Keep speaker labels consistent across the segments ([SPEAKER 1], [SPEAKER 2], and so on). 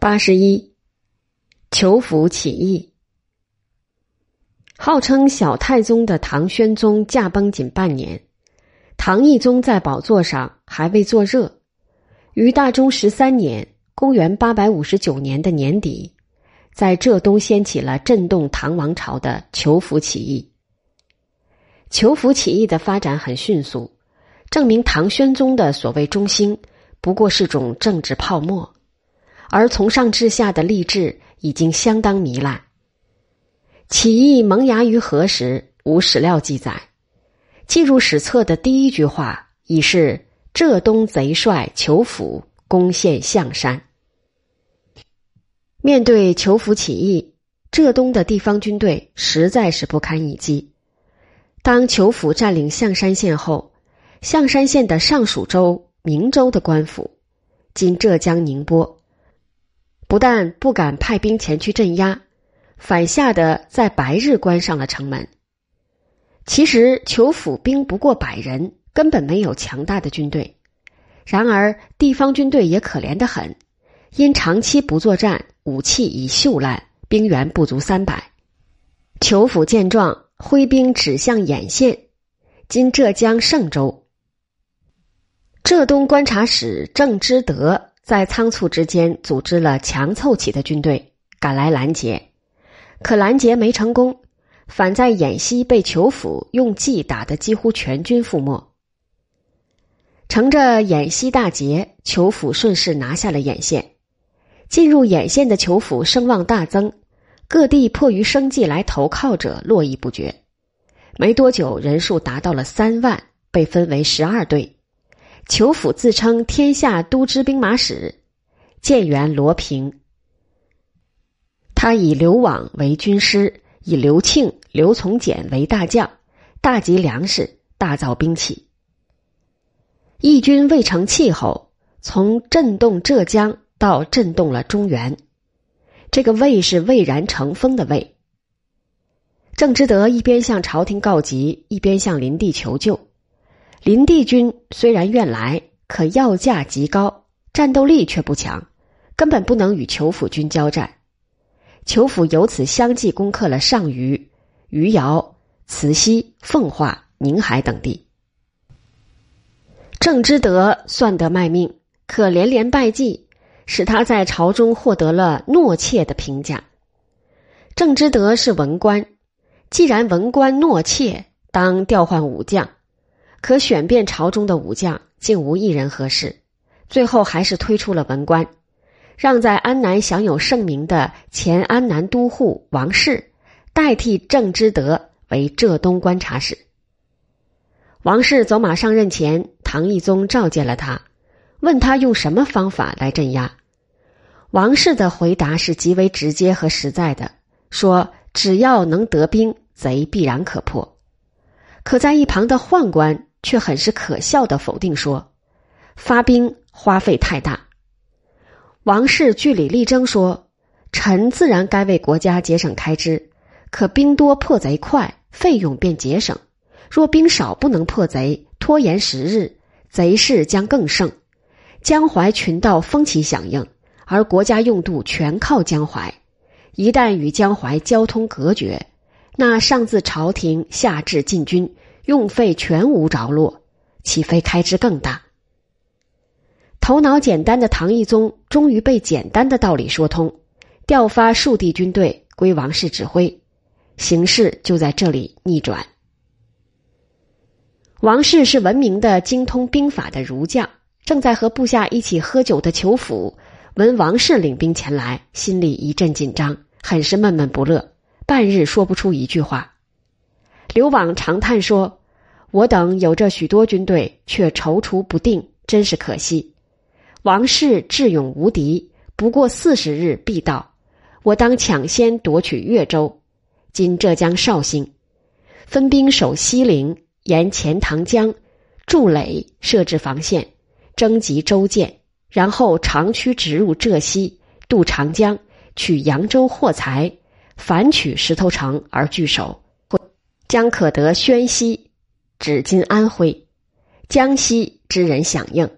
[SPEAKER 1] 八十一，裘府起义。号称小太宗的唐宣宗驾崩仅半年，唐懿宗在宝座上还未坐热，于大中十三年（公元八百五十九年的年底），在浙东掀起了震动唐王朝的裘福起义。裘福起义的发展很迅速，证明唐宣宗的所谓中兴不过是种政治泡沫。而从上至下的吏治已经相当糜烂。起义萌芽于何时？无史料记载。记入史册的第一句话已是浙东贼帅裘府攻陷象山。面对裘府起义，浙东的地方军队实在是不堪一击。当裘府占领象山县后，象山县的上属州明州的官府，今浙江宁波。不但不敢派兵前去镇压，反吓得在白日关上了城门。其实裘府兵不过百人，根本没有强大的军队。然而地方军队也可怜的很，因长期不作战，武器已锈烂，兵员不足三百。裘府见状，挥兵指向兖县（今浙江嵊州）。浙东观察使郑之德。在仓促之间，组织了强凑起的军队赶来拦截，可拦截没成功，反在偃西被裘府用计打得几乎全军覆没。乘着偃西大捷，裘府顺势拿下了偃县。进入偃县的裘府声望大增，各地迫于生计来投靠者络绎不绝。没多久，人数达到了三万，被分为十二队。裘府自称天下都知兵马使，建元罗平。他以刘往为军师，以刘庆、刘从简为大将，大集粮食，大造兵器。义军未成气候，从震动浙江到震动了中原，这个“魏”是蔚然成风的“魏”。郑之德一边向朝廷告急，一边向林地求救。林地军虽然愿来，可要价极高，战斗力却不强，根本不能与裘府军交战。裘府由此相继攻克了上虞、余姚、慈溪、奉化、宁海等地。郑之德算得卖命，可连连败绩，使他在朝中获得了懦怯的评价。郑之德是文官，既然文官懦怯，当调换武将。可选遍朝中的武将，竟无一人合适，最后还是推出了文官，让在安南享有盛名的前安南都护王氏代替郑之德为浙东观察使。王氏走马上任前，唐懿宗召见了他，问他用什么方法来镇压。王氏的回答是极为直接和实在的，说只要能得兵，贼必然可破。可在一旁的宦官。却很是可笑的否定说：“发兵花费太大。”王氏据理力争说：“臣自然该为国家节省开支，可兵多破贼快，费用便节省；若兵少不能破贼，拖延时日，贼势将更盛。江淮群盗风起响应，而国家用度全靠江淮，一旦与江淮交通隔绝，那上自朝廷，下至禁军。”用费全无着落，岂非开支更大？头脑简单的唐懿宗终于被简单的道理说通，调发数地军队归王氏指挥，形势就在这里逆转。王氏是闻名的精通兵法的儒将，正在和部下一起喝酒的裘府闻王氏领兵前来，心里一阵紧张，很是闷闷不乐，半日说不出一句话。刘往长叹说。我等有着许多军队，却踌躇不定，真是可惜。王氏智勇无敌，不过四十日必到。我当抢先夺取越州，今浙江绍兴，分兵守西陵，沿钱塘江筑垒，设置防线，征集州建，然后长驱直入浙西，渡长江，取扬州货财，反取石头城而据守，将可得宣西。指今安徽、江西之人响应，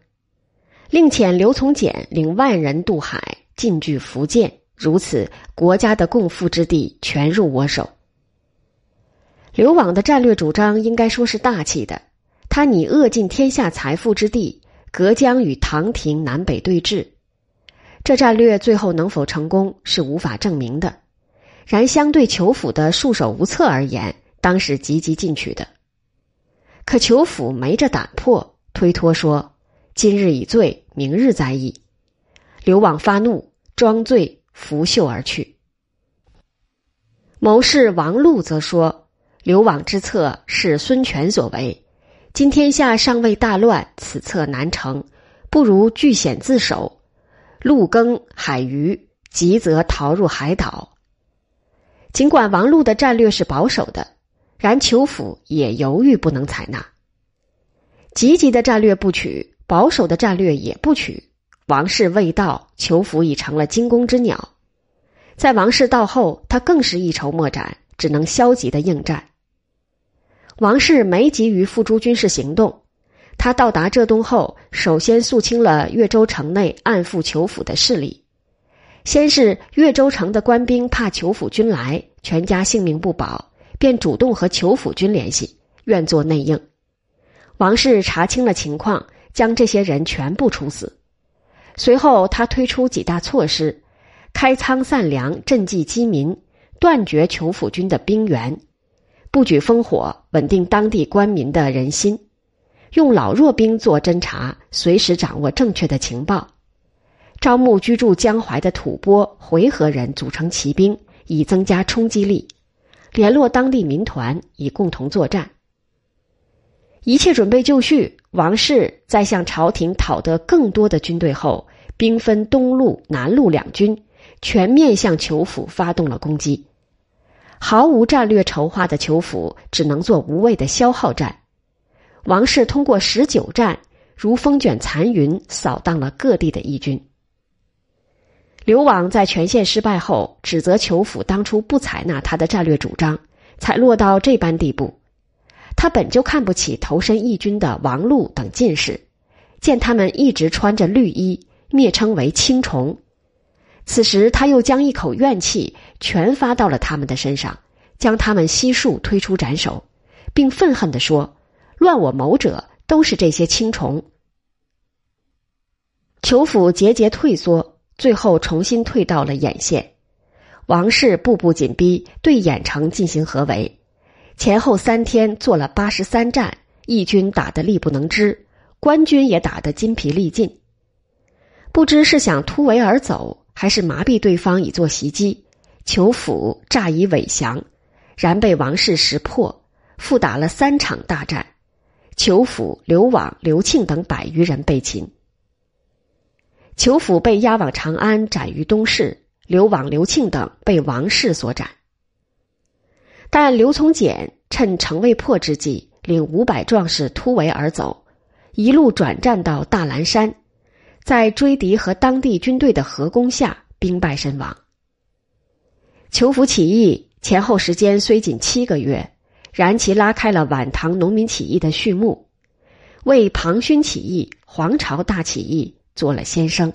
[SPEAKER 1] 另遣刘从简领万人渡海，进据福建，如此国家的共富之地全入我手。刘往的战略主张应该说是大气的，他拟扼尽天下财富之地，隔江与唐廷南北对峙。这战略最后能否成功是无法证明的，然相对裘府的束手无策而言，当是积极进取的。可裘府没这胆魄，推脱说：“今日已醉，明日再议。”刘往发怒，装醉拂袖而去。谋士王禄则说：“刘往之策是孙权所为，今天下尚未大乱，此策难成，不如据险自守，陆耕海鱼，急则逃入海岛。”尽管王禄的战略是保守的，然裘府也犹豫不能采纳。积极的战略不取，保守的战略也不取。王氏未到，裘府已成了惊弓之鸟。在王氏到后，他更是一筹莫展，只能消极的应战。王氏没急于付诸军事行动，他到达浙东后，首先肃清了越州城内暗附裘府的势力。先是越州城的官兵怕裘府军来，全家性命不保，便主动和裘府军联系，愿做内应。王氏查清了情况，将这些人全部处死。随后，他推出几大措施：开仓散粮、赈济饥民、断绝裘府军的兵源、不举烽火、稳定当地官民的人心、用老弱兵做侦察，随时掌握正确的情报、招募居住江淮的吐蕃、回纥人组成骑兵，以增加冲击力；联络当地民团，以共同作战。一切准备就绪，王氏在向朝廷讨得更多的军队后。兵分东路、南路两军，全面向裘府发动了攻击。毫无战略筹划的裘府只能做无谓的消耗战。王氏通过十九战，如风卷残云，扫荡了各地的义军。刘网在全线失败后，指责裘府当初不采纳他的战略主张，才落到这般地步。他本就看不起投身义军的王禄等进士，见他们一直穿着绿衣。蔑称为青虫，此时他又将一口怨气全发到了他们的身上，将他们悉数推出斩首，并愤恨地说：“乱我谋者都是这些青虫。”裘府节节退缩，最后重新退到了兖县。王氏步步紧逼，对兖城进行合围，前后三天做了八十三战，义军打得力不能支，官军也打得筋疲力尽。不知是想突围而走，还是麻痹对方以作袭击，裘府诈以伪降，然被王氏识破，复打了三场大战，裘府、刘网、刘庆等百余人被擒。裘府被押往长安斩于东市，刘网、刘庆等被王氏所斩。但刘从简趁城未破之际，领五百壮士突围而走，一路转战到大兰山。在追敌和当地军队的合攻下，兵败身亡。裘府起义前后时间虽仅七个月，然其拉开了晚唐农民起义的序幕，为庞勋起义、黄巢大起义做了先生。